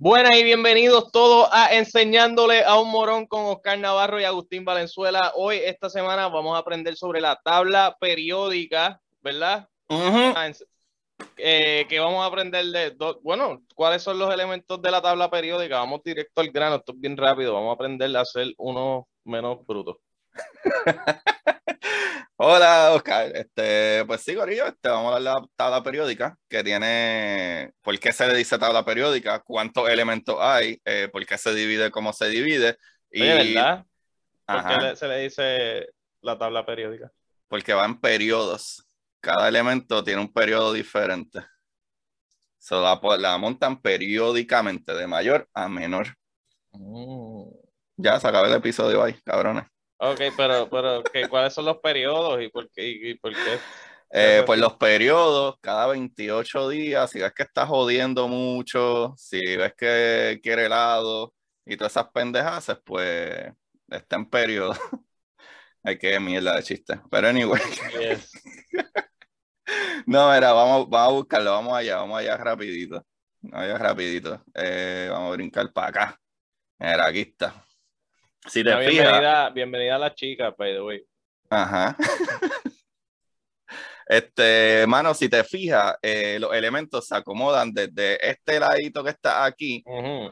Buenas y bienvenidos todos a Enseñándole a un Morón con Oscar Navarro y Agustín Valenzuela. Hoy, esta semana, vamos a aprender sobre la tabla periódica, ¿verdad? Ujú. Eh, que vamos a aprender de, bueno, cuáles son los elementos de la tabla periódica. Vamos directo al grano, esto es bien rápido. Vamos a aprender a hacer unos menos brutos. Hola, Oscar. Este, pues sí, Gorillo, este, vamos a hablar de la tabla periódica que tiene, ¿por qué se le dice tabla periódica? ¿Cuántos elementos hay? Eh, ¿por qué se divide? ¿Cómo se divide? Y, Oye, ¿verdad? ¿Por qué Ajá, se le dice la tabla periódica? porque va en periodos. Cada elemento tiene un periodo diferente. Se la, montan periódicamente, de mayor a menor. Mm. Ya se acaba el episodio ahí, cabrones. Ok, pero, pero ¿qué- ¿cuáles son los periodos y por qué? Y, y por qué? Eh, pues los periodos, cada 28 días, si ves que está jodiendo mucho, si ves que quiere helado y todas esas pendejadas, pues está en periodo. Hay que mierda de chiste. Pero anyway, Yes. no, mira, vamos, vamos a buscarlo, vamos allá, vamos allá rapidito. Vamos allá rapidito. Eh, vamos a brincar para acá. Mira, aquí está. Si te fijas, bienvenida, bienvenida a la chica, by the way. Ajá. Este, mano, si te fijas, eh, los elementos se acomodan desde este ladito que está aquí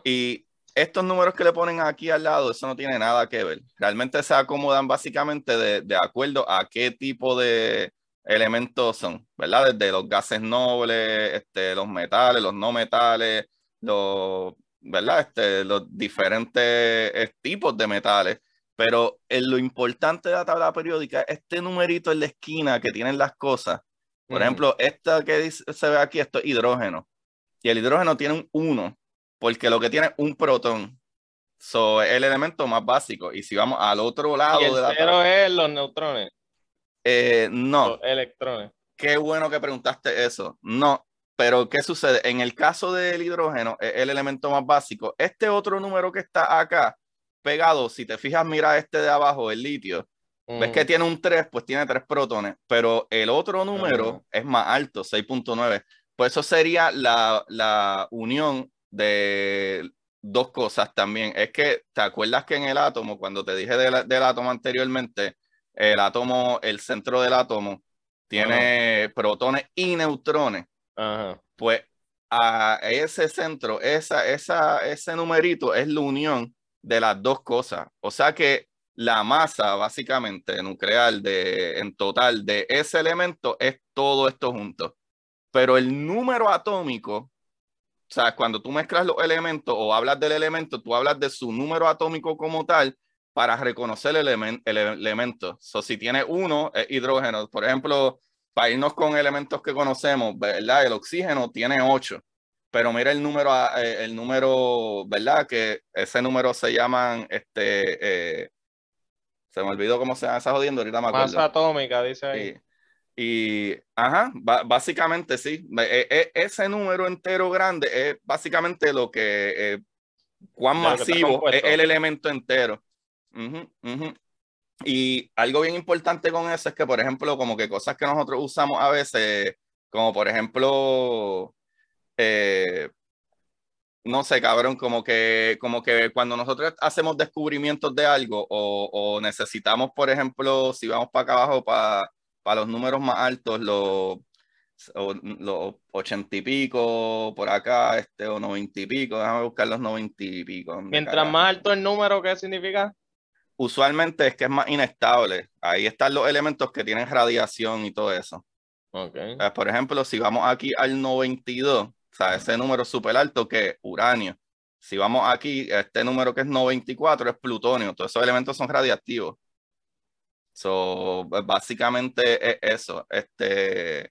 y estos números que le ponen aquí al lado, eso no tiene nada que ver. Realmente se acomodan básicamente de, de acuerdo a qué tipo de elementos son, ¿verdad? Desde los gases nobles, este, los metales, los no metales, los, ¿verdad? Este, los diferentes eh, tipos de metales. Pero eh, lo importante de la tabla periódica es este numerito en la esquina que tienen las cosas. Por Ujú. ejemplo, esta que dice- se ve aquí, esto es hidrógeno. Y el hidrógeno tiene un 1, porque lo que tiene es un protón. So, es el elemento más básico. Y si vamos al otro lado Y el de la cero tabla, es los neutrones, eh, no, los electrones. qué bueno que preguntaste eso. No, pero ¿qué sucede? En el caso del hidrógeno, es el elemento más básico. Este otro número que está acá pegado, si te fijas, mira este de abajo, el litio. ¿Ves que tiene un 3? Pues tiene 3 protones, pero el otro número es más alto, 6.9. Pues eso sería la, la unión de dos cosas también. Es que, ¿te acuerdas que en el átomo, cuando te dije del, del átomo anteriormente, el átomo, el centro del átomo tiene protones y neutrones? Ajá. Pues a ese centro, esa, esa, ese numerito es la unión de las dos cosas. O sea que la masa básicamente nuclear de, en total de ese elemento es todo esto junto. Pero el número atómico, o sea, cuando tú mezclas los elementos o hablas del elemento, tú hablas de su número atómico como tal para reconocer el, elemen- el elemento. So, si tiene uno, es hidrógeno. Por ejemplo, para irnos con elementos que conocemos, ¿verdad? El oxígeno tiene 8, pero mira el número, a- eh, el número, ¿verdad? Que ese número se llaman, este, eh, se me olvidó cómo se llama esa jodiendo, ahorita me acuerdo. Masa atómica, dice ahí. Y, y, ajá, básicamente sí, E- e- ese número entero grande es básicamente lo que, eh, cuán lo que masivo es el elemento entero. Ujú. Y algo bien importante con eso es que, por ejemplo, como que cosas que nosotros usamos a veces, como por ejemplo, eh, no sé, cabrón, como que, como que cuando nosotros hacemos descubrimientos de algo o, o necesitamos, por ejemplo, si vamos para acá abajo, para, para los números más altos, los, los ochenta y pico, por acá, este, o noventa y pico, déjame buscar los noventa y pico. ¿dónde Mientras más alto el número, ¿qué significa? Usualmente es que es más inestable. Ahí están los elementos que tienen radiación y todo eso. Eh, por ejemplo, si vamos aquí al 92, o sea, ese número súper alto que es uranio. Si vamos aquí, este número que es 94 es plutonio. Todos esos elementos son radiactivos. So, pues, básicamente es eso. Este,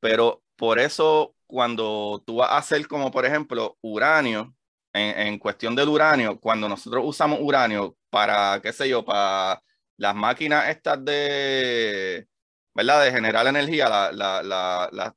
pero por eso, cuando tú vas a hacer como, por ejemplo, uranio, en, en cuestión del uranio, cuando nosotros usamos uranio para, qué sé yo, para las máquinas estas de, ¿verdad? De generar energía, la- la- la- las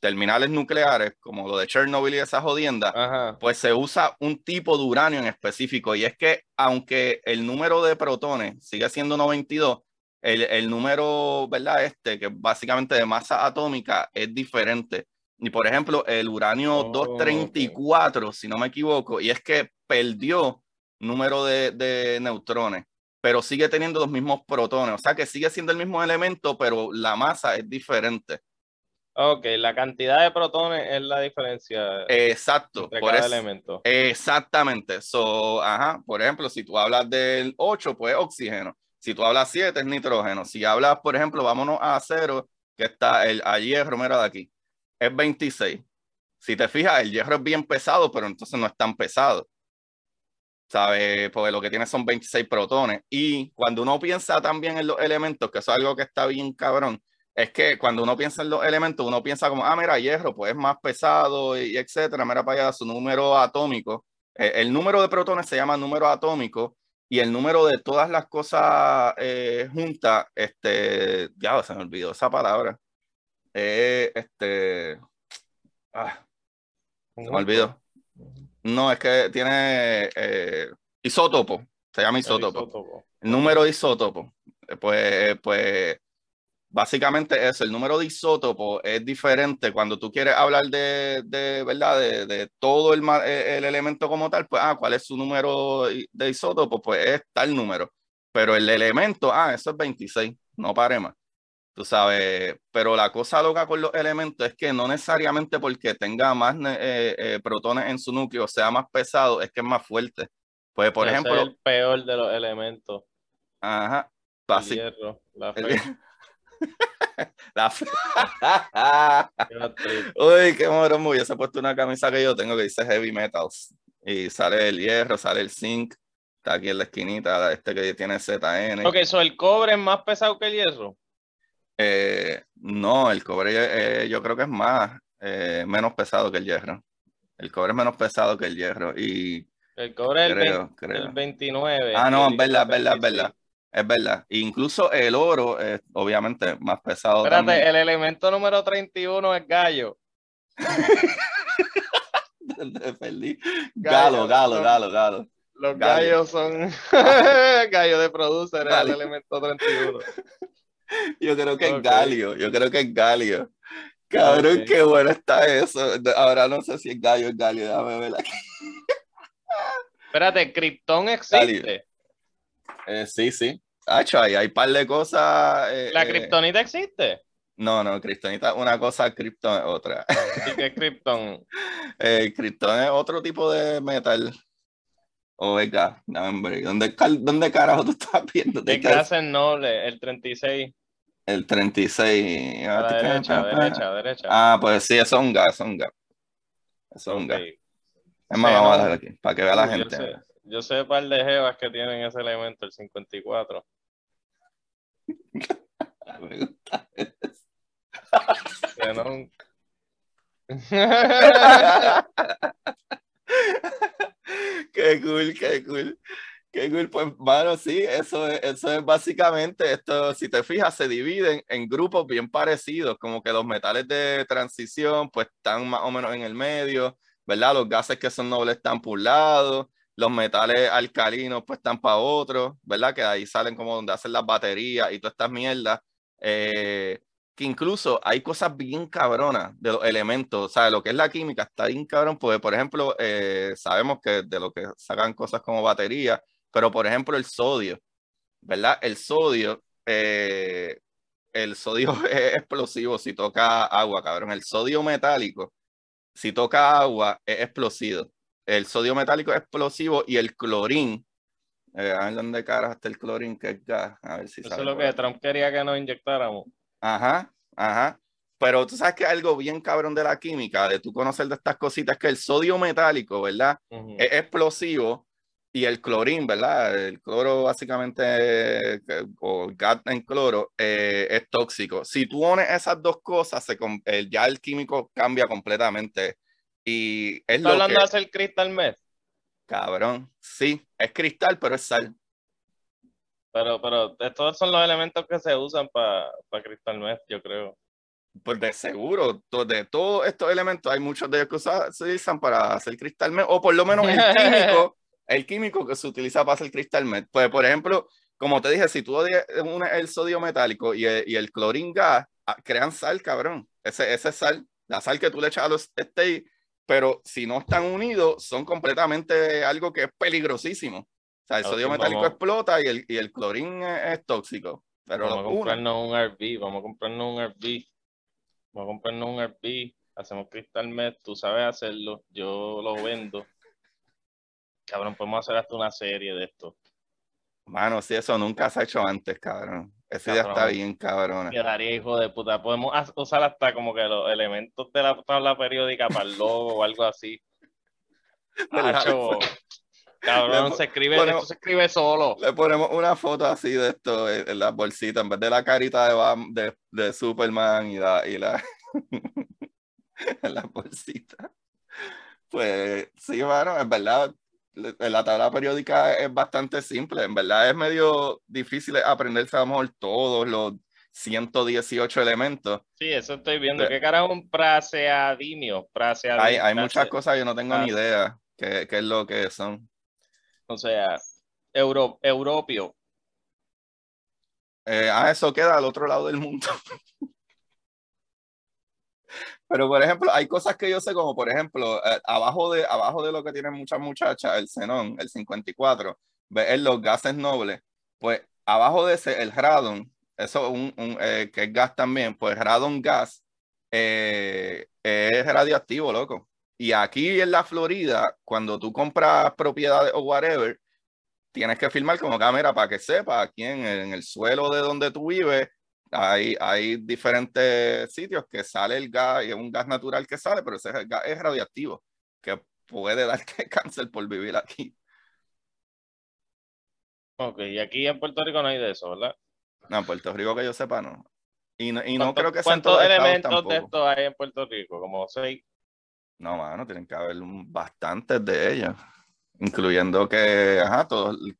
terminales nucleares, como lo de Chernobyl y esa jodienda, Ajá. pues se usa un tipo de uranio en específico. Y es que aunque el número de protones sigue siendo 92, el, el número, ¿verdad? Este, que básicamente de masa atómica es diferente. Y por ejemplo, el uranio 234, si no me equivoco, y es que perdió número de, de, neutrones, pero sigue teniendo los mismos protones. O sea que sigue siendo el mismo elemento, pero la masa es diferente. Ok, la cantidad de protones es la diferencia. Exacto. por cada elemento. Exactamente. So, ajá, por ejemplo, si tú hablas del 8, pues oxígeno. Si tú hablas 7, es nitrógeno. Si hablas, por ejemplo, vámonos a 0, que está el a hierro, mira de aquí, es 26. Si te fijas, el hierro es bien pesado, pero entonces no es tan pesado. ¿Sabes? Porque lo que tiene son 26 protones. Y cuando uno piensa también en los elementos, que eso es algo que está bien cabrón, es que cuando uno piensa en los elementos, uno piensa como, ah, mira, hierro, pues es más pesado y, etcétera. Mira para allá su número atómico. Eh, el número de protones se llama número atómico y el número de todas las cosas eh, juntas, este, ya se me olvidó esa palabra. Eh, este, ah, se me olvidó. No, es que tiene eh, isótopo, se llama isótopo. isótopo. El número de isótopo. Pues, pues básicamente eso, el número de isótopos es diferente cuando tú quieres hablar de, de ¿verdad? De, de todo el, e, el, elemento como tal, pues, ah, ¿cuál es su número de isótopos? Pues es tal número. Pero el elemento, ah, eso es 26, no pare más. Tú sabes, pero la cosa loca con los elementos es que no necesariamente porque tenga más eh, eh, protones en su núcleo, sea más pesado, es que es más fuerte. Pues, por ejemplo. Es el peor de los elementos. Ajá. El hierro, la fe. La Uy, qué morón, me hubiese puesto una camisa que yo tengo que dice Heavy Metals. Y sale el hierro, sale el zinc. Está aquí en la esquinita, este que tiene ZN. Ok, ¿so el cobre es más pesado que el hierro? Eh, no, el cobre eh, yo creo que es más, eh, menos pesado que el hierro. El cobre es menos pesado que el hierro. Y el cobre es el, 29. Ah, no, es verdad, es verdad, es verdad. Es verdad. Incluso el oro es obviamente más pesado. Espérate, el elemento número 31 es gallo. Galo, galo, galo, galo. Los gallos son gallo de producer, es el elemento 31. Yo creo que es galio, yo creo que es galio. Cabrón, qué bueno está eso. Ahora no sé si es gallo o es galio, déjame ver aquí. Espérate, Krypton existe. Eh, sí, sí. Hacho, ahí hay un par de cosas. Eh, ¿La kriptonita eh, existe? No, no, kriptonita una cosa, Krypton es otra. ¿Y qué es Krypton? Krypton es otro tipo de metal. O venga, no, hombre, ¿dónde, ¿dónde carajo tú estás viendo? ¿De clase noble? El 36. El 36. A la derecha, derecha, derecha. Ah, pues sí, eso es un eso es un. Eso es un gas. Es más, vamos a dejar aquí, para que vea la gente. Yo sé un par de jevas que tienen ese elemento, el 54. Me gusta eso. qué cool, qué cool. Qué cool, pues, mano, sí, eso es, eso es básicamente esto. Si te fijas, se dividen en grupos bien parecidos, como que los metales de transición, pues están más o menos en el medio, ¿verdad? Los gases que son nobles están por un lado, los metales alcalinos pues están para otros, ¿verdad? Que ahí salen como donde hacen las baterías y todas estas mierdas. Eh, que incluso hay cosas bien cabronas de los elementos, o sea, lo que es la química está bien cabrón, porque por ejemplo, eh, sabemos que de lo que sacan cosas como baterías, pero por ejemplo el sodio, ¿verdad? El sodio, eh, el sodio es explosivo si toca agua, cabrón. El sodio metálico, si toca agua, es explosivo el sodio metálico es explosivo y el clorín. Eh, a ver dónde caras está el clorín, que es gas. A ver si Eso es lo que Trump quería que nos inyectáramos. Ajá, ajá. Pero tú sabes que algo bien cabrón de la química, de tú conocer de estas cositas, que el sodio metálico, ¿verdad? Es explosivo y el clorín, ¿verdad? El cloro básicamente, eh, o gas en cloro, eh, es tóxico. Si tú unes esas dos cosas, se, ya el químico cambia completamente y es ¿Estás hablando de hacer cristal meth? Cabrón, sí, es cristal, pero es sal. Pero, pero estos son los elementos que se usan para pa cristal meth, yo creo. Pues de seguro, de todos estos elementos, hay muchos de ellos que se usan para hacer cristal meth, o por lo menos el químico, el químico que se utiliza para hacer cristal meth. Pues, por ejemplo, como te dije, si tú unes el sodio metálico y el, y el clorín gas, ah, crean sal, cabrón. Ese, ese sal la sal que tú le echas a los steaks, pero si no están unidos, son completamente algo que es peligrosísimo. O sea, el sodio metálico explota y el, y el clorín es, tóxico. Pero vamos a comprarnos un RV, vamos a comprarnos un RV. Vamos a comprarnos un RV, hacemos cristal med, tú sabes hacerlo, yo lo vendo. Cabrón, podemos hacer hasta una serie de esto. Mano, si eso nunca se ha hecho antes, cabrón. Ese ya está bien, cabrón. Quedaría hijo de puta. Podemos usar hasta como que los elementos de la tabla periódica para el logo o algo así. cabrón, se escribe, esto se escribe solo. Le ponemos una foto así de esto en, la bolsita, en vez de la carita de, de, de Superman y la, y la en la bolsita. Pues sí, mano, en verdad, la tabla periódica es bastante simple. En verdad es medio difícil aprenderse a lo mejor todos los 118 elementos. Sí, eso estoy viendo. ¿Qué cara es un praseadimio? Hay, hay muchas cosas yo no tengo ni ah. idea qué, qué, es lo que son. O sea, euro, europio. Eh, ah, eso queda al otro lado del mundo. Pero, por ejemplo, hay cosas que yo sé, como por ejemplo, eh, abajo, de, abajo de lo que tienen muchas muchachas, el xenón, el 54, ves los gases nobles. Pues abajo de ese, el radon, eso un, un eh, que es gas también, pues radon gas eh, es radioactivo, loco. Y aquí en la Florida, cuando tú compras propiedades o whatever, tienes que firmar como cámara para que sepa aquí en el suelo de donde tú vives hay, hay diferentes sitios que sale el gas, y es un gas natural que sale, pero ese gas es radioactivo, que puede darte cáncer por vivir aquí. Ok, y aquí en Puerto Rico no hay de eso, ¿verdad? No, en Puerto Rico que yo sepa no. Y no, y no creo que sean ¿Cuántos elementos de esto hay en Puerto Rico? Como seis. No, mano, tienen que haber bastantes de ellos. Incluyendo que, ajá,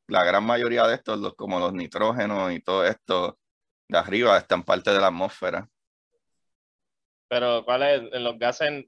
la gran mayoría de estos, los, como los nitrógenos y todo esto, de arriba están parte de la atmósfera. Pero, ¿cuál es? En los gases.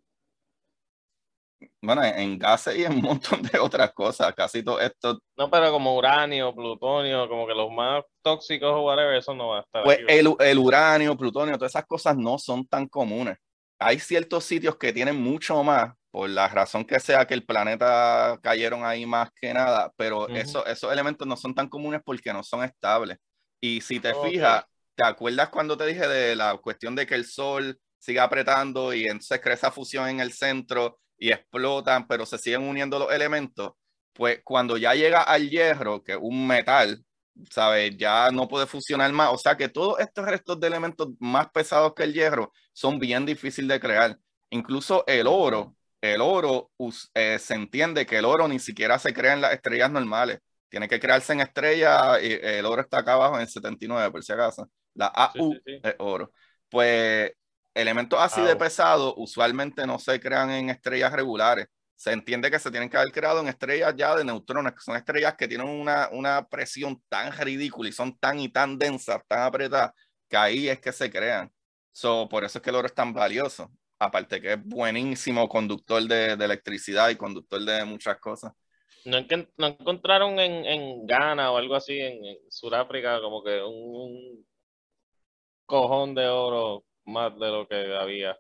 Bueno, en, gases y en un montón de otras cosas. Casi todo esto. No, pero como uranio, plutonio, como que los más tóxicos o whatever, eso no va a estar. Pues el, el, uranio, plutonio, todas esas cosas no son tan comunes. Hay ciertos sitios que tienen mucho más, por la razón que sea que el planeta cayeron ahí más que nada, pero eso, esos elementos no son tan comunes porque no son estables. Y si te fijas, ¿Te acuerdas cuando te dije de la cuestión de que el sol sigue apretando y entonces crea esa fusión en el centro y explotan, pero se siguen uniendo los elementos? Pues cuando ya llega al hierro, que es un metal, ¿sabes? Ya no puede fusionar más. O sea que todos estos restos de elementos más pesados que el hierro son bien difíciles de crear. Incluso el oro, el oro eh, se entiende que el oro ni siquiera se crea en las estrellas normales. Tiene que crearse en estrellas y el oro está acá abajo en el 79, por si acaso. La AU es oro. Pues elementos así de pesados usualmente no se crean en estrellas regulares. Se entiende que se tienen que haber creado en estrellas ya de neutrones, que son estrellas que tienen una, una presión tan ridícula y son tan y tan densas, tan apretadas, que ahí es que se crean. So, por eso es que el oro es tan valioso. Aparte que es buenísimo conductor de, de electricidad y conductor de muchas cosas. ¿No, no encontraron en, en, Ghana o algo así, en, Sudáfrica, como que un, cojón de oro más de lo que había.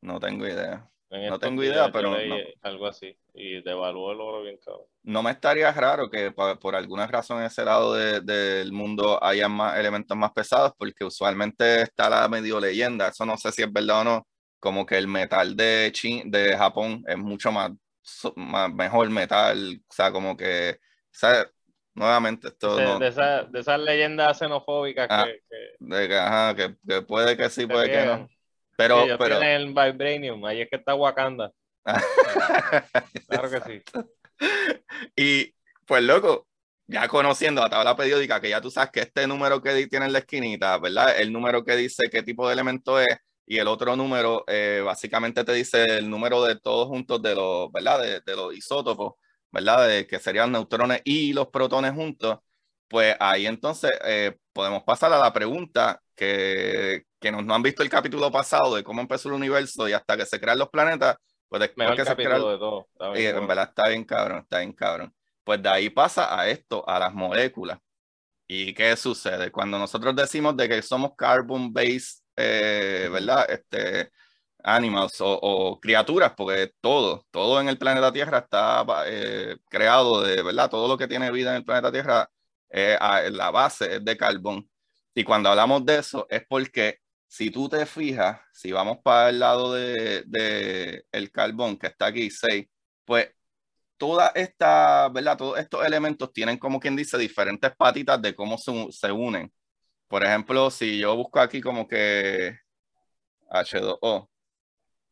No tengo idea. no tengo idea, pero. Algo así. Y devaluó el oro bien cabrón. No me estaría raro que por, alguna razón en ese lado del mundo haya más elementos más pesados, porque usualmente está la medio leyenda. Eso no sé si es verdad o no. Como que el metal de, de Japón es mucho más, más mejor metal. O sea, como que. O nuevamente esto de, de, esa, de esas leyendas xenofóbicas ah, que, que, ajá, que, puede que sí, puede que no. Pero, sí, pero... el Vibranium, ahí es que está Wakanda. claro que sí. Y pues loco, ya conociendo la tabla periódica, que ya tú sabes que este número que tiene en la esquinita, ¿verdad? El número que dice qué tipo de elemento es y el otro número eh, básicamente te dice el número de todos juntos de los, ¿verdad? De, de los isótopos ¿verdad? De que serían neutrones y los protones juntos, pues ahí entonces eh, podemos pasar a la pregunta que, que nos no han visto el capítulo pasado de cómo empezó el universo y hasta que se crean los planetas, pues después que se crean... De todo. en verdad está bien cabrón, está bien cabrón. Pues de ahí pasa a esto, a las moléculas. ¿Y qué sucede? Cuando nosotros decimos de que somos carbon based, eh, ¿verdad? Este, animals o, criaturas, porque todo, todo en el planeta Tierra está eh, creado de, ¿verdad? Todo lo que tiene vida en el planeta Tierra, eh, la base es de carbón. Y cuando hablamos de eso es porque si tú te fijas, si vamos para el lado de, de el carbón que está aquí, 6, pues toda esta, ¿verdad? Todos estos elementos tienen como quien dice diferentes patitas de cómo se, se unen. Por ejemplo, si yo busco aquí como que H2O,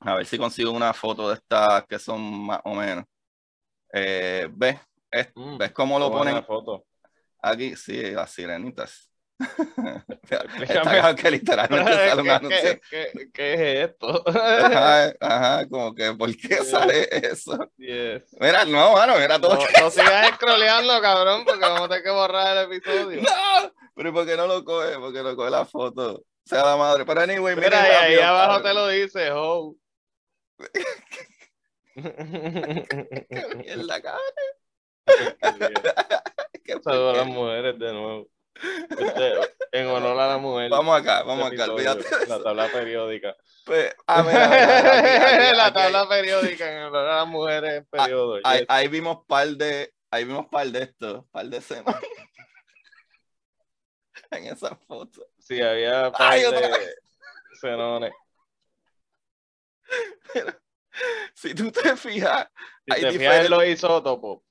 a ver si consigo una foto de estas que son más o menos. Eh, ¿Ves? Mm, ¿Ves cómo lo ponen? Foto. Aquí, sí, las sirenitas. Está que literalmente sale un anuncio. ¿qué, qué, qué, es esto? ajá, ajá, como que, ¿por qué sale eso? Yes. Mira, no, mano, mira todo. No, no sigas scrolleando, cabrón, porque vamos a tener que borrar el episodio. No, pero ¿por qué no lo coge? Porque no coge la foto. O sea, la madre. Pero anyway, mira. Mira, ahí, ahí abajo te lo dice, ho. qué mierda, cabrón. Saludos a las mujeres de nuevo. Este, en honor a la mujer. Vamos acá, vamos acá, olvídate. La tabla periódica. Pues, a ver, a ver, la tabla periódica en honor a las mujeres en periodo. Ahí, yes. ahí, vimos par de, ahí vimos par de esto, par de escenas. en esa foto. Sí, había par Ay, de cenones. Si tú te fijas, Si hay te fijas diferentes- en los isótopos.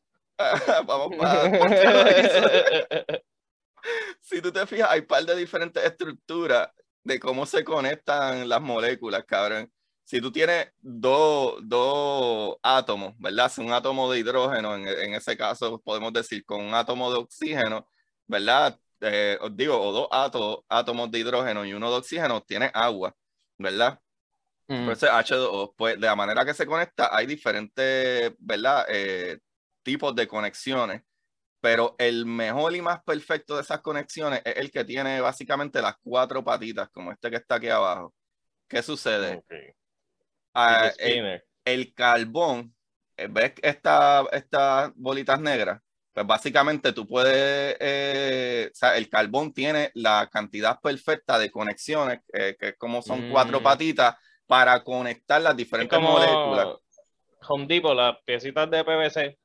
vamos para si tú te fijas, hay par de diferentes estructuras de cómo se conectan las moléculas, cabrón. Si tú tienes dos, dos átomos, ¿verdad? Si un átomo de hidrógeno, en, en, ese caso podemos decir con un átomo de oxígeno, ¿verdad? Eh, os digo, o dos átomos, átomos de hidrógeno y uno de oxígeno, tiene agua, ¿verdad? Mm. Por eso es H2O. Pues de la manera que se conecta, hay diferentes, ¿verdad? Eh, tipos de conexiones pero el mejor y más perfecto de esas conexiones es el que tiene básicamente las cuatro patitas, como este que está aquí abajo. ¿Qué sucede? Okay. Ah, el, el carbón, eh, ¿ves estas estas bolitas negras? Pues básicamente tú puedes, eh, o sea, el carbón tiene la cantidad perfecta de conexiones, eh, que como son cuatro Mm. patitas, para conectar las Es diferentes como moléculas. Home Depot, las piecitas de PVC.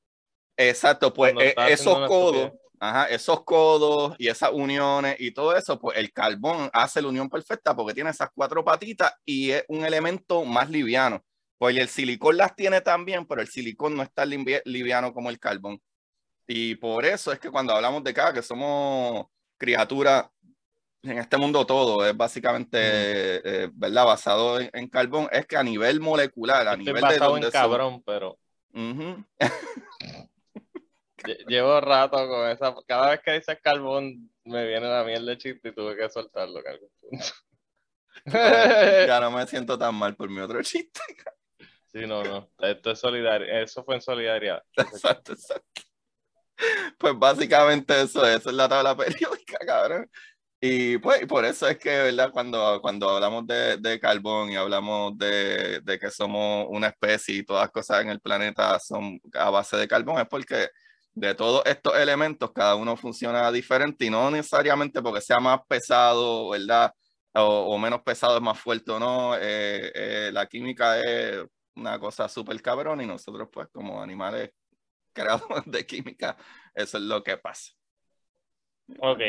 Exacto, pues eh, haciendo esos codos, ajá, esos codos y esas uniones y todo eso, pues el carbón hace la unión perfecta porque tiene esas cuatro patitas y es un elemento más liviano. Pues el silicón las tiene también, pero el silicón no es tan livi- liviano como el carbón. Y por eso es que cuando hablamos de acá, que somos criaturas en este mundo todo, es básicamente, eh, ¿verdad? Basado en, en carbón, es que a nivel molecular, a Estoy nivel de donde en son- cabrón, pero Ujú. lle- llevo rato con esa. Cada vez que dices carbón, me viene la miel de chiste y tuve que soltarlo. en algún punto. ya no me siento tan mal por mi otro chiste. Sí, no, no. Esto es solidario. Eso fue en solidaridad. Exacto, exacto. Pues básicamente eso, eso es la tabla periódica, cabrón. Y pues por eso es que, ¿verdad? Cuando, cuando hablamos de, de carbón y hablamos de, de que somos una especie y todas las cosas en el planeta son a base de carbón, es porque de todos estos elementos cada uno funciona diferente y no necesariamente porque sea más pesado, ¿verdad? O, o menos pesado es más fuerte o no. Eh, eh, la química es una cosa súper cabrón y nosotros pues como animales creados de química, eso es lo que pasa. Ok.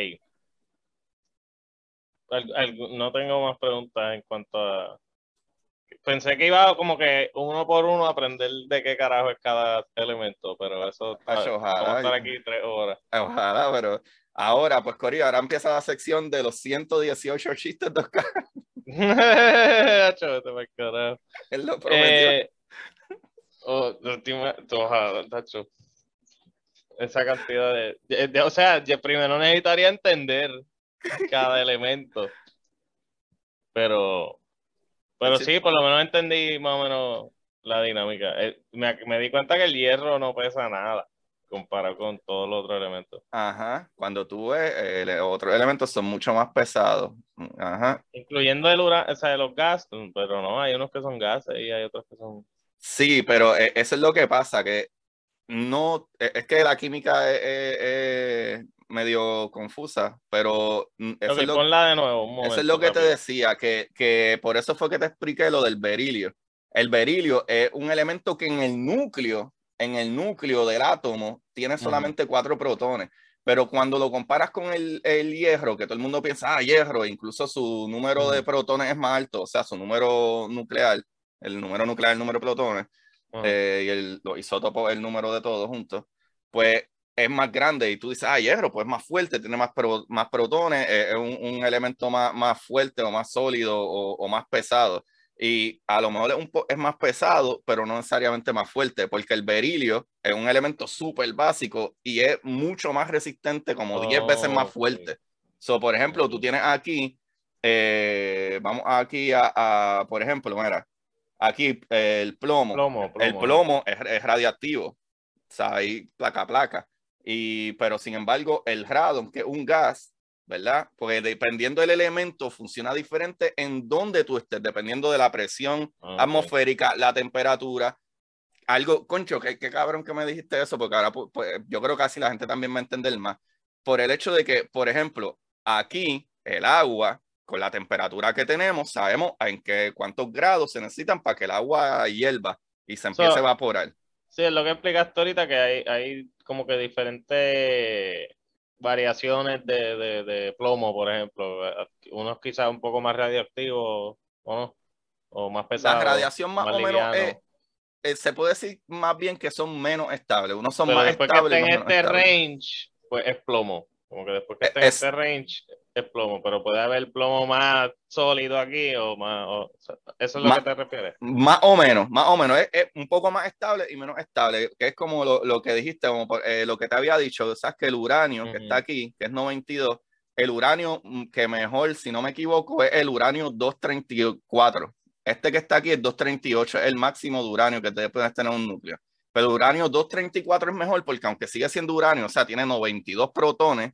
Al- al- no tengo más preguntas en cuanto a. Pensé que iba como que uno por uno a aprender de qué carajo es cada elemento, pero eso. Acho, ojalá. Vamos a estar aquí tres horas. Ojalá, pero ahora, pues Corio, ahora empieza la sección de los 118 chistes de Oscar. Él lo prometió. Eh, oh, no te ima- tú, ojalá, tacho. Esa cantidad de, de- de- O sea, yo primero necesitaría entender cada elemento. Pero. Pero Sí. sí, por lo menos entendí más o menos la dinámica. Eh, me, me di cuenta que el hierro no pesa nada comparado con todos los otros elementos. Ajá, cuando tú ves, eh, otros elementos son mucho más pesados. Ajá. Incluyendo el uranio, o sea, los gases, pero no, hay unos que son gases y hay otros que son. Sí, pero eh, eso es lo que pasa, que no, eh, es que la química es, es- es- medio confusa, pero mm, eso, Ok, es lo, ponla de nuevo. un eso momento, es lo que te rápido. decía, que, que por eso fue que te expliqué lo del berilio. El berilio es un elemento que en el núcleo, en el núcleo del átomo, tiene solamente cuatro protones. Pero cuando lo comparas con el, el hierro, que todo el mundo piensa, ah, hierro, incluso su número de Ujú. protones es más alto, o sea, su número nuclear, el número nuclear, el número de protones, Eh, y el, los isótopos, el número de todos juntos, pues es más grande y tú dices, ah, hierro, pues es más fuerte, tiene más, pro- más protones, eh, es un, un elemento más, más fuerte o más sólido o, o más pesado. Y a lo mejor es, un es más pesado, pero no necesariamente más fuerte, porque el berilio es un elemento súper básico y es mucho más resistente, como 10 veces más fuerte. So, por ejemplo, tú tienes aquí, eh, vamos aquí a, a, por ejemplo, mira, aquí el plomo. Plomo, plomo. El plomo es, es radiactivo, o sea, hay placa a placa. Y, pero sin embargo, el radon, que es un gas, ¿verdad? Porque dependiendo del elemento, funciona diferente en donde tú estés, dependiendo de la presión Ok. atmosférica, la temperatura. Algo, concho, qué, qué cabrón que me dijiste eso, porque ahora pu- pues, yo creo que así la gente también va a entender más. Por el hecho de que, por ejemplo, aquí el agua, con la temperatura que tenemos, sabemos en qué, cuántos grados se necesitan para que el agua hierva y se empiece So- a evaporar. Sí, es lo que explicaste ahorita, que hay, hay como que diferentes variaciones de, de, de plomo, por ejemplo. Unos quizás un poco más radioactivos, ¿o no? O más La pesados. radiación más, más o menos es, eh, se puede decir más bien que son menos estables. Unos son Pero más después que estables. esté y en este range, pues es plomo. Como que después que Es- esté en es- este range, es plomo. Pero puede haber plomo más sólido aquí o más. o- o sea, ¿Eso es lo Más- que te refieres? Más o menos, más o menos. Es, es un poco más estable y menos estable, que es como lo, lo que dijiste, como por- eh, lo que te había dicho, sabes que el uranio que está aquí, que es 92, el uranio mm, que mejor, si no me equivoco, es el uranio 234. Este que está aquí es 238, es el máximo de uranio que te puedes tener en un núcleo. Pero el uranio 234 es mejor porque aunque sigue siendo uranio, o sea, tiene 92 protones,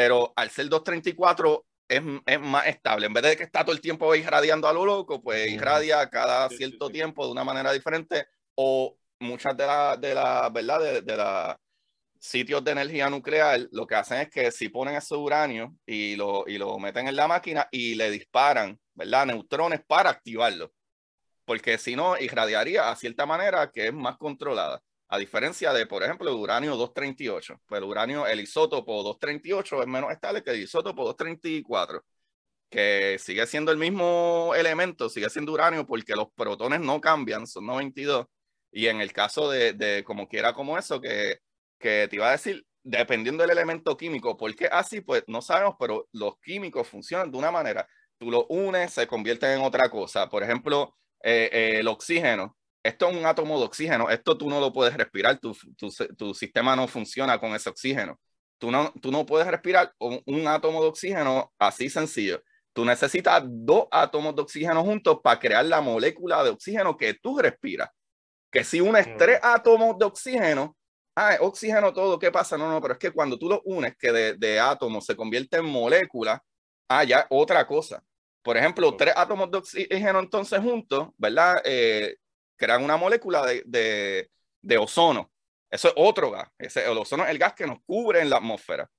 pero al ser 234 es, es más estable. En vez de que está todo el tiempo irradiando a lo loco, pues irradia cada Sí, cierto sí. tiempo de una manera diferente o muchas de las, de la, ¿verdad? De, de la sitios de energía nuclear, lo que hacen es que si ponen ese uranio y lo, y lo meten en la máquina y le disparan, ¿verdad? Neutrones para activarlo. Porque si no, irradiaría a cierta manera que es más controlada. A diferencia de, por ejemplo, el uranio 238. Pues el uranio, el isótopo 238 es menos estable que el isótopo 234, que sigue siendo el mismo elemento, sigue siendo uranio porque los protones no cambian, son 92. Y en el caso de, de como quiera como eso, que, que te iba a decir, dependiendo del elemento químico, ¿por qué así? Pues no sabemos, pero los químicos funcionan de una manera. Tú lo unes, se convierten en otra cosa. Por ejemplo, eh, eh, el oxígeno. Esto es un átomo de oxígeno. Esto tú no lo puedes respirar. Tu, tu, tu sistema no funciona con ese oxígeno. Tú no, tú no puedes respirar un, un átomo de oxígeno así sencillo. Tú necesitas dos átomos de oxígeno juntos para crear la molécula de oxígeno que tú respiras. Que si unes Mm. tres átomos de oxígeno, ah, es oxígeno todo, ¿qué pasa? No, no, pero es que cuando tú lo unes, que de, de átomos se convierte en molécula, ah, ya otra cosa. Por ejemplo, tres átomos de oxígeno entonces juntos, ¿verdad? Eh, crean una molécula de, de, de ozono. Eso es otro gas. Ese, el ozono es el gas que nos cubre en la atmósfera.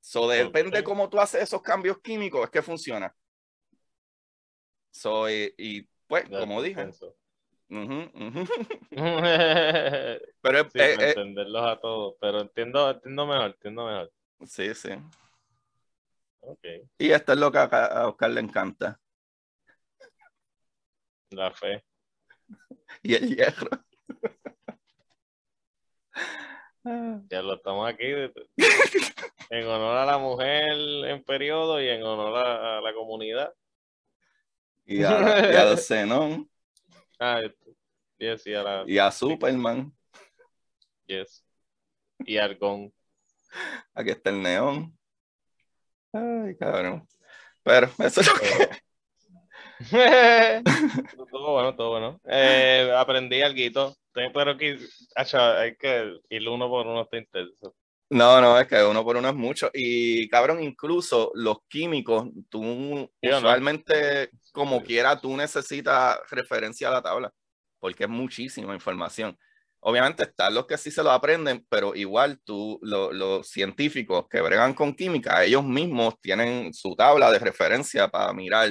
So, depende Ok. cómo tú haces esos cambios químicos, es que funciona. So, y, y, pues, como dije, pienso. ujú, ujú. sí, pero eh, eh, entenderlos a todos. Pero entiendo, entiendo mejor, entiendo mejor. sí, sí. Ok. Y esto es lo que a, a Oscar le encanta. La fe. Y el hierro. Ya lo estamos aquí en honor a la mujer en periodo y en honor a, a la comunidad. Y a, y a los Zenón. Ah, yes, y a la, Y a Superman. yes. Y Argón. Aquí está el neón. Ay, cabrón. Pero eso es lo que. Todo bueno, todo bueno. Eh, aprendí algo, pero acha, hay que ir uno por uno está intenso. No, no, es que uno por uno es mucho. Y cabrón, incluso los químicos, tú Yo no. usualmente, como quiera, tú necesitas referencia a la tabla, porque es muchísima información. obviamente están los que sí se lo aprenden, pero igual tú, los científicos que bregan con química, ellos mismos tienen su tabla de referencia para mirar,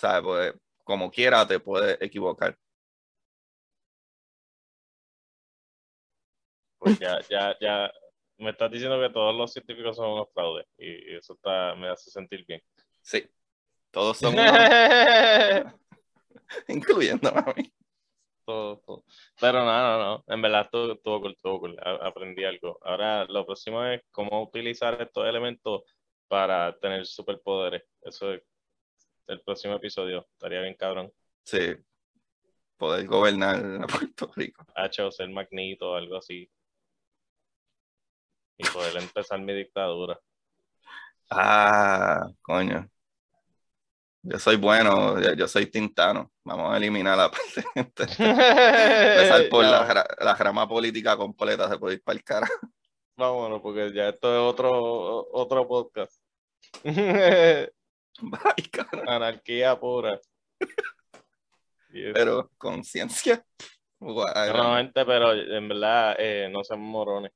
¿sabes? Pues, como quiera te puedes equivocar. Pues ya, ya, ya, me estás diciendo que todos los científicos son unos fraudes y eso está, me hace sentir bien. Sí, todos son incluyendo a mí. Pero no, no, no, en verdad todo, todo cool, todo cool. aprendí algo. Ahora lo próximo es cómo utilizar estos elementos para tener superpoderes. Eso es el próximo episodio, estaría bien cabrón. Sí, poder gobernar a Puerto Rico. H ser magnito, algo así y poder empezar mi dictadura. Ah, coño. Yo soy bueno, yo, soy tintano. Vamos a eliminar la parte. Empezar por la, la, rama política completa, se puede ir para el cara. Vámonos, porque ya esto es otro, otro podcast. Anarquía pura. Pero conciencia. Bueno, pero en verdad eh, no sean morones.